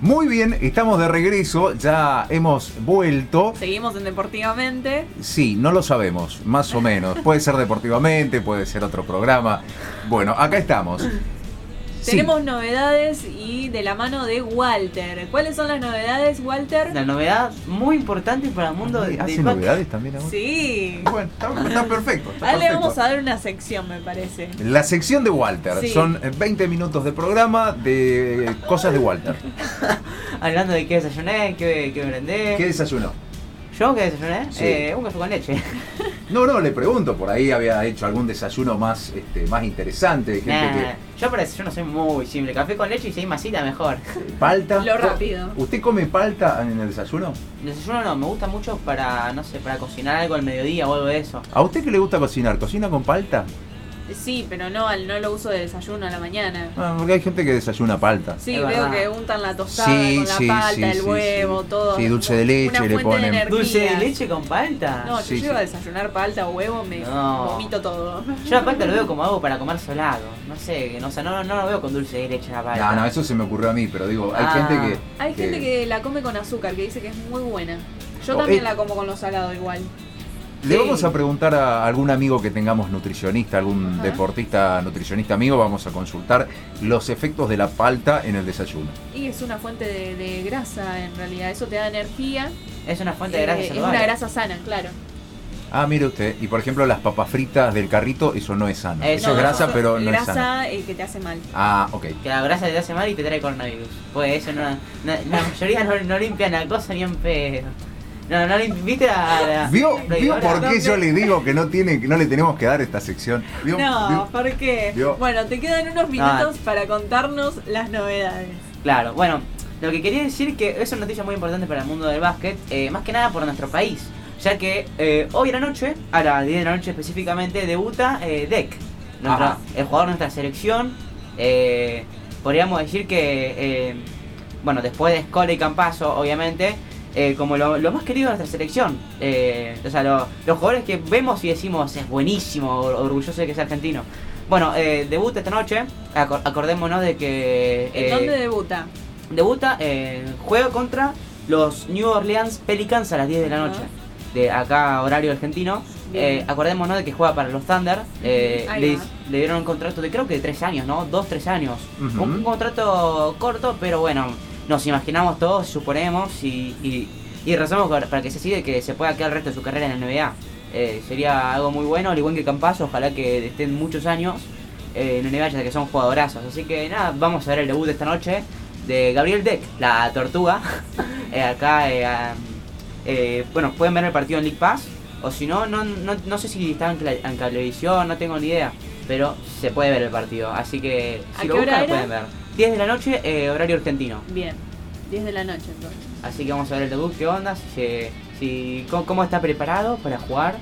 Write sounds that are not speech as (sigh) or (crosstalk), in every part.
Muy bien, estamos de regreso, ya hemos vuelto. Seguimos en Deportivamente. Sí, no lo sabemos, más o menos. Puede ser deportivamente, puede ser otro programa. Bueno, acá estamos. Tenemos novedades y de la mano de Walter. ¿Cuáles son las novedades, Walter? La novedad muy importante para el mundo de ¿Hace novedades también ahora? Sí. Bueno, está, perfecto. Ahora le vamos a dar una sección, me parece. La sección de Walter. Son 20 minutos de programa de cosas de Walter. (laughs) Hablando de qué desayuné, qué, qué merendé. ¿Qué desayunó? ¿Yo qué desayuné? Eh, un café con leche. (laughs) No, no, le pregunto, por ahí había hecho algún desayuno más, este, más interesante. Yo para no soy muy simple. Café con leche y hay masita mejor. (laughs) ¿Palta? Lo rápido. ¿Usted come palta en el desayuno? El desayuno no, me gusta mucho para, no sé, para cocinar algo al mediodía o algo de eso. ¿A usted qué le gusta cocinar? ¿Cocina con palta? Sí, pero no, no lo uso de desayuno a la mañana. Ah, porque hay gente que desayuna palta. Sí, veo que untan la tostada con la palta, el huevo, todo. Sí, dulce de leche le ponen. ¿Dulce de leche con palta? No, yo llego a desayunar palta o huevo, me vomito todo. Yo la palta lo veo como algo para comer solado. No sé, no, o sea, no, no lo veo con dulce de leche la palta. No, no, eso se me ocurrió a mí, pero digo, hay ah. gente que... Hay gente que la come con azúcar, que dice que es muy buena. Yo oh, también eh, la como con lo salado igual. Le vamos a preguntar a algún amigo que tengamos nutricionista, algún deportista nutricionista amigo, vamos a consultar los efectos de la palta en el desayuno. Y es una fuente de, grasa en realidad, eso te da energía. Es una fuente de grasa eh, Es una grasa sana, claro. Ah, mire usted, y por ejemplo las papas fritas del carrito, eso no es sano. Eh, eso es grasa, pero no es sano. Grasa eh, que te hace mal. Ah, ok. Que la grasa te hace mal y te trae coronavirus. Pues eso no, la mayoría no, no limpian la cosa ni en pedo. No, no le ¿viste a ¿Vio, ¿vio por qué yo le digo que no tiene que no le tenemos que dar esta sección? No, ¿por qué? Bueno, te quedan unos minutos para contarnos las novedades. Claro, bueno, lo que quería decir que es una noticia muy importante para el mundo del básquet, eh, más que nada por nuestro país, ya que eh, hoy en la noche, a las 10 de la noche específicamente, debuta eh, Deck, el jugador de nuestra selección. Eh, podríamos decir que, bueno, después de Escola y Campaso, obviamente, eh, como lo, más querido de nuestra selección. Eh, o sea, los jugadores que vemos y decimos es buenísimo, orgulloso de que sea argentino. Bueno, eh, debuta esta noche, acordémonos de que... ¿En dónde debuta? Debuta, juega contra los New Orleans Pelicans a las 10 de la noche, de acá horario argentino. acordémonos de que juega para los Thunder. le, dieron un contrato de creo que de 3 años, ¿no? 2-3 años. un, contrato corto, pero bueno, nos imaginamos todos, suponemos y, y, rezamos para que se siga que se pueda quedar el resto de su carrera en la NBA. Eh, sería algo muy bueno, al igual que Campazo, ojalá que estén muchos años eh, en la NBA, ya que son jugadorazos. Así que nada, vamos a ver el debut de esta noche de Gabriel Deck, la tortuga. (laughs) Eh, acá, bueno, pueden ver el partido en League Pass, o si no, no, no, sé si está en, en, televisión, no tengo ni idea, pero se puede ver el partido. Así que si lo buscan, lo pueden ver. 10 de la noche, eh, horario argentino. Bien, 10 de la noche entonces. Así que vamos a ver el debut, qué onda, si, cómo, está preparado para jugar.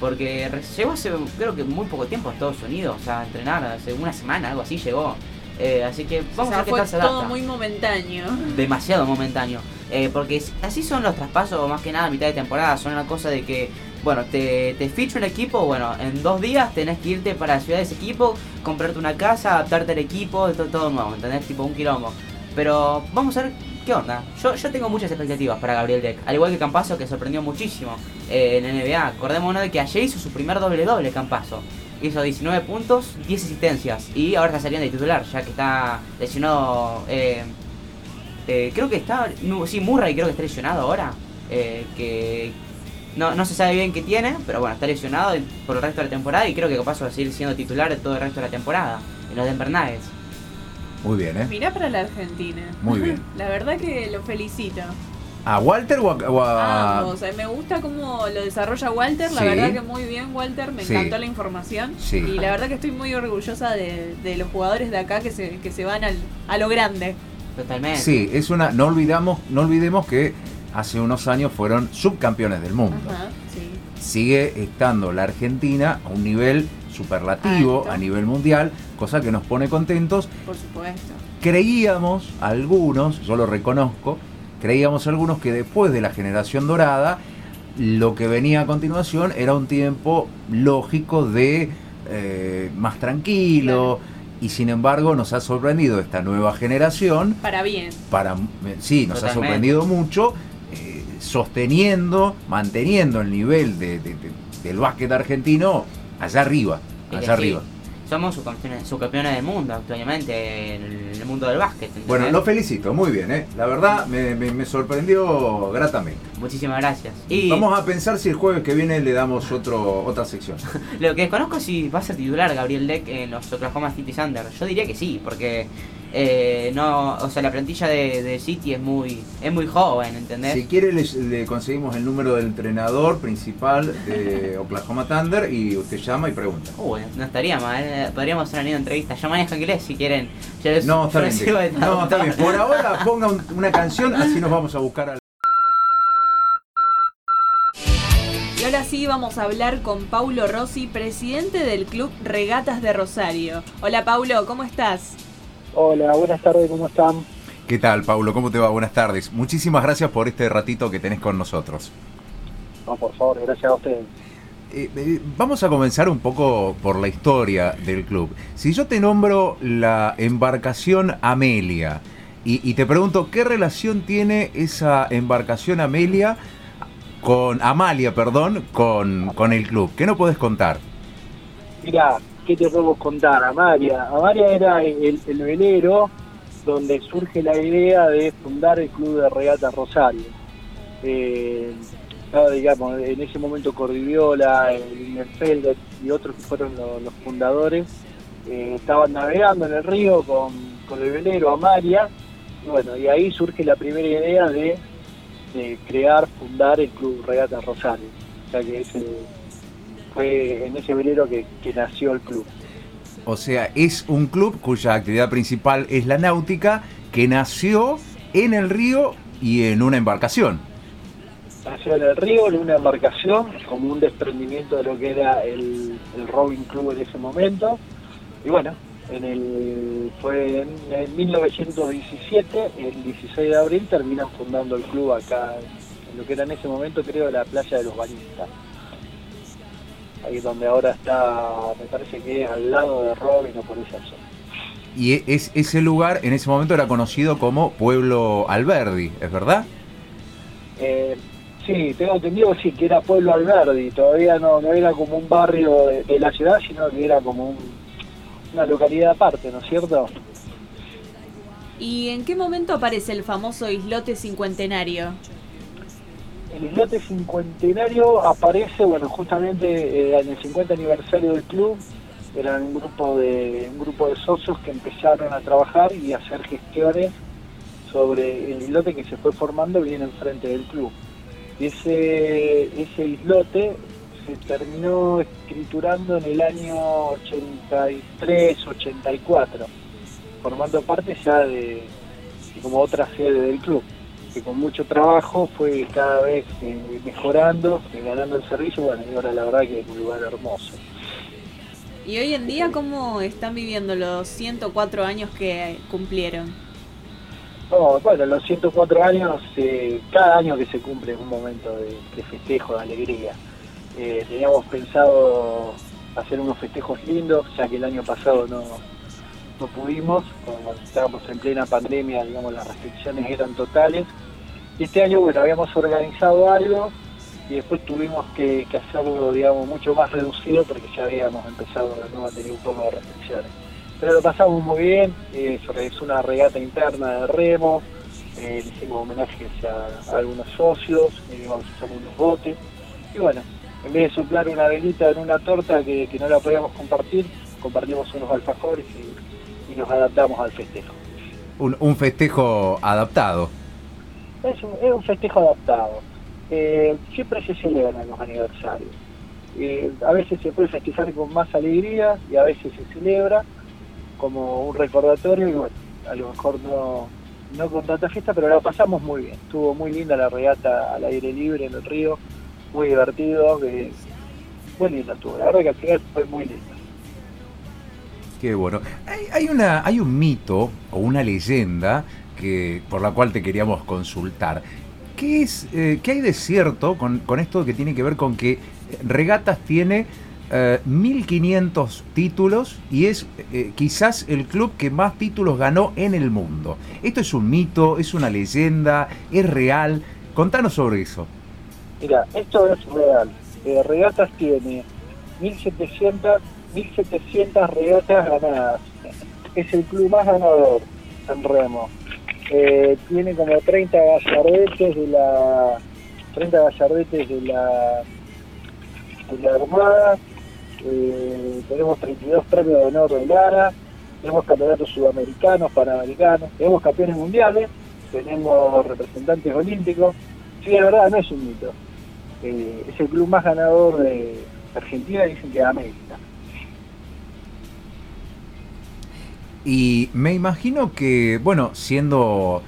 Porque llegó hace, creo que muy poco tiempo a Estados Unidos, o sea, a entrenar, hace una semana, algo así llegó. Eh, así que vamos a ver qué tal se todo muy momentáneo. (laughs) Demasiado momentáneo. Eh, porque así son los traspasos, más que nada a mitad de temporada. Son una cosa de que bueno, te, te ficho un equipo, bueno, en dos días tenés que irte para la ciudad de ese equipo, comprarte una casa, adaptarte al equipo, todo, todo nuevo, ¿entendés? Tipo un quilombo. Pero vamos a ver qué onda. Yo, yo tengo muchas expectativas para Gabriel Deck, al igual que Campazo, que sorprendió muchísimo eh, en NBA. Acordémonos de que ayer hizo su primer doble doble Campazo. Hizo 19 puntos, 10 asistencias. Y ahora está saliendo de titular, ya que está lesionado. Eh, eh, creo que está. sí, Murray creo que está lesionado ahora. que, no, no se sabe bien qué tiene, pero bueno, está lesionado por el resto de la temporada y creo que capaz va a seguir siendo titular todo el resto de la temporada en los Denver Nuggets. Muy bien, ¿eh? Mirá para la Argentina. Muy bien. (laughs) la verdad que lo felicito. ¿A Walter o a.? Ambos. me gusta cómo lo desarrolla Walter. La verdad que muy bien, Walter. Me encantó la información. Y la verdad que estoy muy orgullosa de, los jugadores de acá que se, que se van al, a lo grande. Totalmente. Sí, es una. No olvidamos, no olvidemos que hace unos años fueron subcampeones del mundo. Sigue estando la Argentina a un nivel superlativo a nivel mundial, cosa que nos pone contentos. Por supuesto. Creíamos algunos, yo lo reconozco, creíamos algunos que después de la generación dorada, lo que venía a continuación era un tiempo lógico de eh, más tranquilo, y sin embargo nos ha sorprendido esta nueva generación. Para bien. Para, sí, nos ha sorprendido mucho, eh, sosteniendo, manteniendo el nivel de, del básquet argentino allá arriba, allá arriba somos subcampeones, del mundo actualmente en el mundo del básquet. Bueno, lo felicito, muy bien, ¿eh? la verdad me, sorprendió gratamente. Muchísimas gracias. Y Vamos a pensar si el jueves que viene le damos otro, otra sección. (laughs) lo que desconozco es si va a ser titular Gabriel Deck en los Oklahoma City Thunder. Yo diría que sí, porque eh, no, o sea, la plantilla de, City es muy, es muy joven, ¿entendés? Si quiere le, conseguimos el número del entrenador principal de (laughs) Oklahoma Thunder y usted llama y pregunta. Uy, no estaría mal, eh, podríamos hacer una entrevista. Ya maneja inglés si quieren. no, está bien, no, está bien. Por ahora (laughs) ponga una canción, así nos vamos a buscar al... Y ahora sí vamos a hablar con Paulo Rossi, presidente del Club Regatas de Rosario. Hola Paulo, ¿cómo estás? Hola, buenas tardes, ¿cómo están? ¿Qué tal, Paulo? ¿Cómo te va? Buenas tardes. Muchísimas gracias por este ratito que tenés con nosotros. No, por favor, gracias a ustedes. Eh, eh, vamos a comenzar un poco por la historia del club. Si yo te nombro la embarcación Amelia y, te pregunto qué relación tiene esa embarcación Amelia con Amalia, perdón, con, con el club, ¿qué no puedes contar? Mira, ¿qué te puedo contar? Amaria. Amaria era el, el velero donde surge la idea de fundar el Club de Regata Rosario. Eh, digamos, en ese momento Cordiviola, Felder y otros que fueron los, fundadores eh, estaban navegando en el río con, el velero Amaria. Y bueno, y ahí surge la primera idea de, crear, fundar el Club Regata Rosario. O sea que ese fue en ese velero que, nació el club. O sea, es un club cuya actividad principal es la náutica, que nació en el río y en una embarcación. Nació en el río, en una embarcación, como un desprendimiento de lo que era el, el Robin Club en ese momento. Y bueno, en el, fue en, 1917, el 16 de abril, terminan fundando el club acá, en lo que era en ese momento creo la playa de los bañistas ahí donde ahora está, me parece que es al lado de Robin o por esa zona. Y es, ese lugar en ese momento era conocido como Pueblo Alberdi, ¿es verdad? Eh, sí, tengo entendido sí, que era Pueblo Alberdi, todavía no, no era como un barrio de, la ciudad, sino que era como una localidad aparte, ¿no es cierto? ¿Y en qué momento aparece el famoso islote cincuentenario? El islote cincuentenario aparece, bueno, justamente eh, en el 50 aniversario del club, eran un grupo de un grupo de socios que empezaron a trabajar y a hacer gestiones sobre el islote que se fue formando bien enfrente del club. Ese, ese islote se terminó escriturando en el año 83, 84, formando parte ya de como otra sede del club que con mucho trabajo fue cada vez eh, mejorando, eh, ganando el servicio, bueno, y ahora la verdad que es un lugar hermoso. ¿Y hoy en día cómo están viviendo los 104 años que cumplieron? bueno, los 104 años, eh, cada año que se cumple es un momento de, festejo, de alegría. teníamos pensado hacer unos festejos lindos, ya que el año pasado no, no pudimos, como estábamos en plena pandemia, digamos, las restricciones eran totales. Este año, bueno, habíamos organizado algo y después tuvimos que, hacerlo, digamos, mucho más reducido porque ya habíamos empezado de nuevo a tener un poco de restricciones. Pero lo pasamos muy bien, eh, se realizó una regata interna de remo, eh, le hicimos homenajes a, algunos socios, eh, vamos botes. Y bueno, en vez de soplar una velita en una torta que, que no la podíamos compartir, compartimos unos alfajores y y nos adaptamos al festejo. Un, festejo adaptado. Es un, festejo adaptado. Eh, siempre se celebran los aniversarios. Eh, a veces se puede festejar con más alegría y a veces se celebra como un recordatorio y bueno, a lo mejor no, no con tanta fiesta, pero la pasamos muy bien. Estuvo muy linda la regata al aire libre en el río, muy divertido, eh, muy linda estuvo. La verdad que al final fue muy linda. Qué bueno. Hay, una, hay un mito o una leyenda que, por la cual te queríamos consultar. ¿Qué, es, eh, ¿qué hay de cierto con, esto que tiene que ver con que Regatas tiene 1.500 eh, títulos y es eh, quizás el club que más títulos ganó en el mundo. ¿Esto es un mito, es una leyenda, es real? Contanos sobre eso. Mira, esto es real. Eh, regatas tiene 1.700, 1.700 regatas ganadas. Es el club más ganador en remo. tiene como 30 gallardetes de la 30 gallardetes de la de la Armada eh, tenemos 32 premios de honor de Lara, tenemos campeonatos sudamericanos, panamericanos, tenemos campeones mundiales, tenemos representantes olímpicos. Sí, la verdad, no es un mito. Eh, es el club más ganador de Argentina, dicen que de América. Y me imagino que, bueno, siendo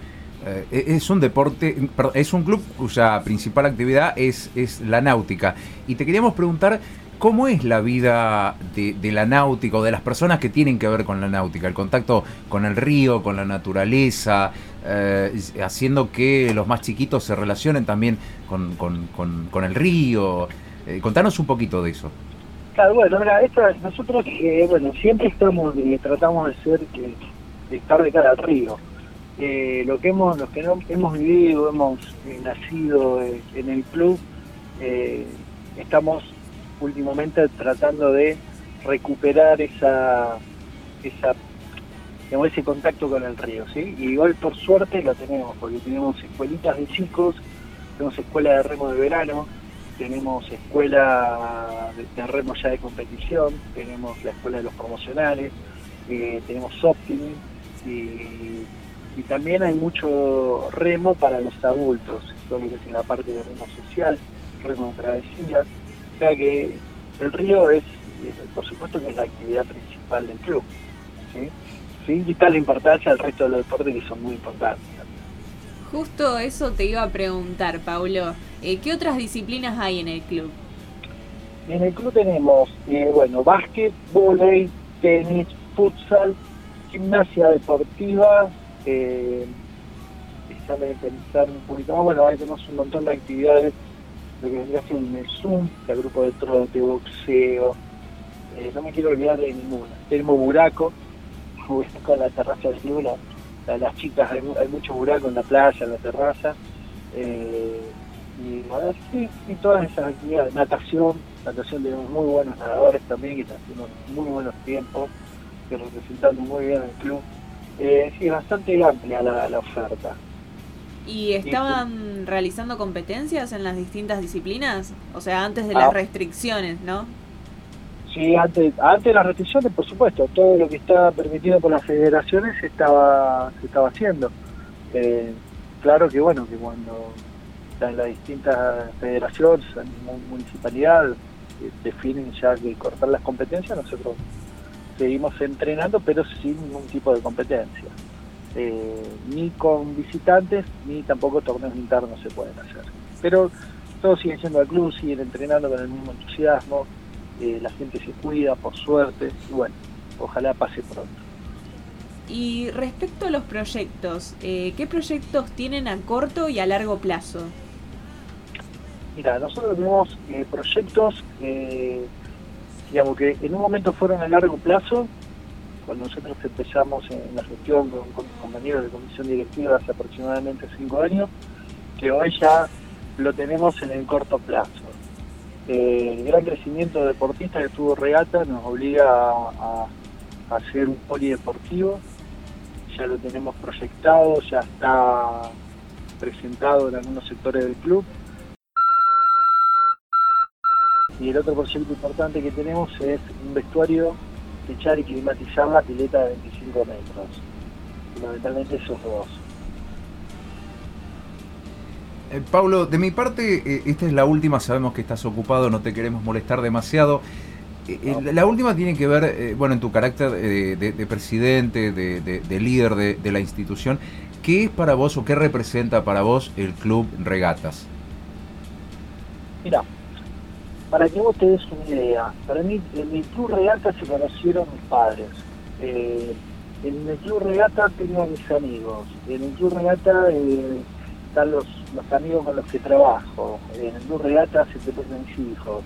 eh, es un deporte, es un club cuya principal actividad es, es la náutica. Y te queríamos preguntar ¿Cómo es la vida de, la náutica o de las personas que tienen que ver con la náutica? El contacto con el río, con la naturaleza, eh, haciendo que los más chiquitos se relacionen también con, el río. Eh, contanos un poquito de eso. Bueno, mira, nosotros eh, siempre estamos tratamos de ser de estar de cara al río. lo que hemos, los que no hemos vivido, hemos nacido en el club, estamos últimamente tratando de recuperar esa, esa ese contacto con el río, ¿sí? Y igual por suerte lo tenemos, porque tenemos escuelitas de chicos, tenemos escuela de remo de verano, tenemos escuela de, remo ya de competición, tenemos la escuela de los promocionales, eh, tenemos Optimi y, también hay mucho remo para los adultos, lo que es en la parte de remo social, remo de travesías, o sea que el río es, por supuesto que es la actividad principal del club, ¿sí? sin quitar la importancia al resto de los deportes que son muy importantes. Justo eso te iba a preguntar, Paulo. Eh, ¿Qué otras disciplinas hay en el club? En el club tenemos, eh, bueno, básquet, volei, tenis, futsal, gimnasia deportiva, eh, pensar un poquito más, bueno, ahí tenemos un montón de actividades lo que vendría siendo el Zoom, el grupo de trote, boxeo, eh, no me quiero olvidar de ninguna. Tenemos buraco, (laughs) con la terraza del club, las chicas, hay, mucho buraco en la playa, en la terraza, y, y todas esas actividades, natación, natación tenemos muy buenos nadadores también, que están haciendo muy buenos tiempos, que representando muy bien al club. Eh, sí, bastante amplia la oferta. ¿Y estaban realizando competencias en las distintas disciplinas? O sea, antes de las ah. restricciones, ¿no? Sí, antes, antes de las restricciones, por supuesto, todo lo que estaba permitido por las federaciones se estaba, se estaba haciendo. Eh, claro que bueno, que cuando en las distintas federaciones, en municipalidad, eh, definen ya que cortar las competencias, nosotros seguimos entrenando, pero sin ningún tipo de competencia. Eh, ni con visitantes ni tampoco torneos internos se pueden hacer. Pero todos siguen siendo al club, siguen entrenando con el mismo entusiasmo, eh, la gente se cuida por suerte y bueno, ojalá pase pronto. Y respecto a los proyectos, ¿qué proyectos tienen a corto y a largo plazo? Mira, nosotros tenemos proyectos, digamos que en un momento fueron a largo plazo, cuando nosotros empezamos en la gestión con, con compañeros de comisión directiva hace aproximadamente cinco años, que hoy ya lo tenemos en el corto plazo. Eh, el gran crecimiento deportista que tuvo Regata nos obliga a, hacer un polideportivo, ya lo tenemos proyectado, ya está presentado en algunos sectores del club. Y el otro proyecto importante que tenemos es un vestuario echar y climatizar la pileta de 25 metros. Fundamentalmente esos dos. Eh, Pablo, de mi parte, eh, esta es la última, sabemos que estás ocupado, no te queremos molestar demasiado. Eh, la última tiene que ver, bueno, en tu carácter de, presidente, de, líder de, la institución, ¿qué es para vos o qué representa para vos el Club Regatas? Mira, para que vos te des una idea, para mí en el Club Regata se conocieron mis padres. Eh, en el Club Regata tengo a mis amigos. En el Club Regata eh, están los, amigos con los que trabajo. En el Club Regata se te mis hijos.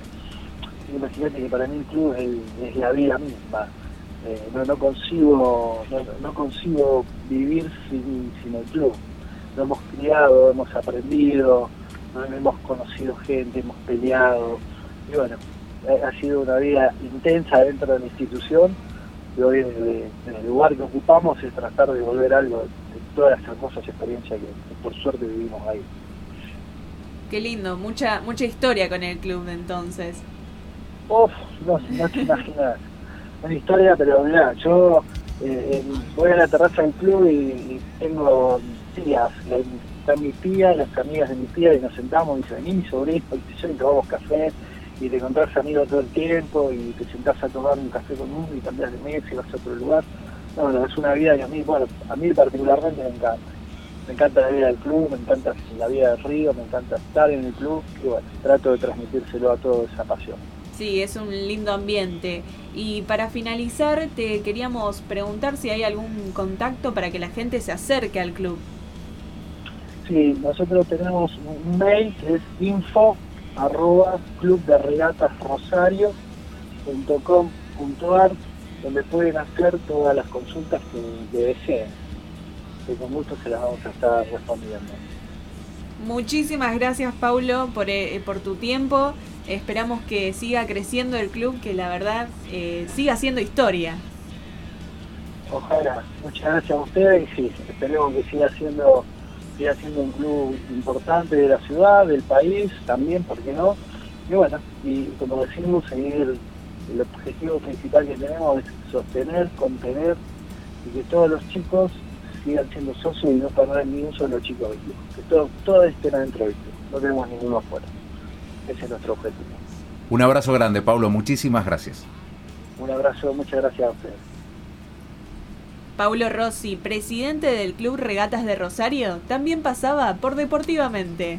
imagínate que para mí el club es, la vida misma. Eh, no, no consigo no, consigo vivir sin, sin el club. Lo hemos criado, hemos aprendido, hemos conocido gente, hemos peleado. Y bueno, ha sido una vida intensa dentro de la institución y hoy en el lugar que ocupamos es tratar de volver algo de todas las hermosas experiencias que, por suerte vivimos ahí. Qué lindo, mucha mucha historia con el club entonces. Uf, no, no te (laughs) imaginas. Una historia, pero mira, yo eh, voy a la terraza del club y, tengo tías, están mis tías, las amigas de mi tía y nos sentamos y dice, vení mi sobrino y tomamos café y te encontrás amigos todo el tiempo y te sentás a tomar un café con uno y cambias de mes y vas a otro lugar. No, no, es una vida que a mí, bueno, a mí particularmente me encanta. Me encanta la vida del club, me encanta la vida del río, me encanta estar en el club y bueno, trato de transmitírselo a toda esa pasión. Sí, es un lindo ambiente. Y para finalizar, te queríamos preguntar si hay algún contacto para que la gente se acerque al club. Sí, nosotros tenemos un mail que es info arroba club de regatas rosario.com.ar donde pueden hacer todas las consultas que, deseen que con gusto se las vamos a estar respondiendo. Muchísimas gracias Paulo por, eh, por tu tiempo. Esperamos que siga creciendo el club que la verdad eh, siga haciendo historia. Ojalá. Muchas gracias a ustedes y sí esperemos que siga siendo sigue siendo un club importante de la ciudad, del país, también, ¿por qué no? Y bueno, y como decimos, seguir el objetivo principal que tenemos es sostener, contener y que todos los chicos sigan siendo socios y no perder ni un solo chico del club. Que todo, todo estén adentro del club, no tenemos ninguno afuera. Ese es nuestro objetivo. Un abrazo grande, Pablo, muchísimas gracias. Un abrazo, muchas gracias a ustedes. Paulo Rossi, presidente del Club Regatas de Rosario, también pasaba por Deportivamente.